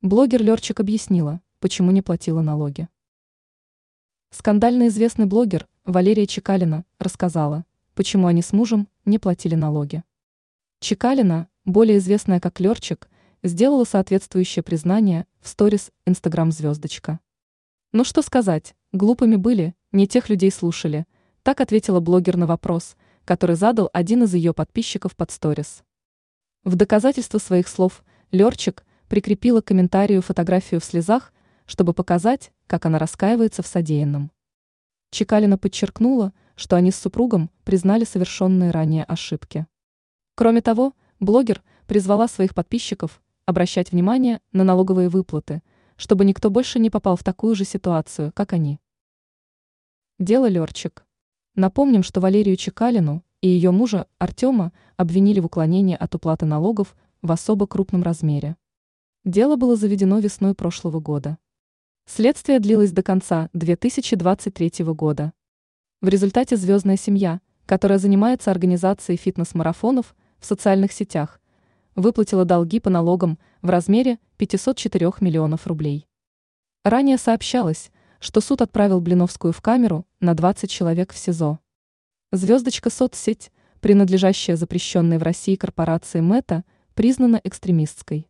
Блогер Лерчик объяснила, почему не платила налоги. Скандально известный блогер Валерия Чекалина рассказала, почему они с мужем не платили налоги. Чекалина, более известная как Лерчик, сделала соответствующее признание в сторис Инстаграм звездочка. Ну что сказать, глупыми были, не тех людей слушали, так ответила блогер на вопрос, который задал один из ее подписчиков под сторис. В доказательство своих слов Лерчик прикрепила к комментарию фотографию в слезах, чтобы показать, как она раскаивается в содеянном. Чекалина подчеркнула, что они с супругом признали совершенные ранее ошибки. Кроме того, блогер призвала своих подписчиков обращать внимание на налоговые выплаты, чтобы никто больше не попал в такую же ситуацию, как они. Дело Лерчик. Напомним, что Валерию Чекалину и ее мужа Артема обвинили в уклонении от уплаты налогов в особо крупном размере. Дело было заведено весной прошлого года. Следствие длилось до конца 2023 года. В результате «Звездная семья», которая занимается организацией фитнес-марафонов в социальных сетях, выплатила долги по налогам в размере 504 миллионов рублей. Ранее сообщалось, что суд отправил Блиновскую в камеру на 20 человек в СИЗО. Звездочка соцсеть, принадлежащая запрещенной в России корпорации Мета, признана экстремистской.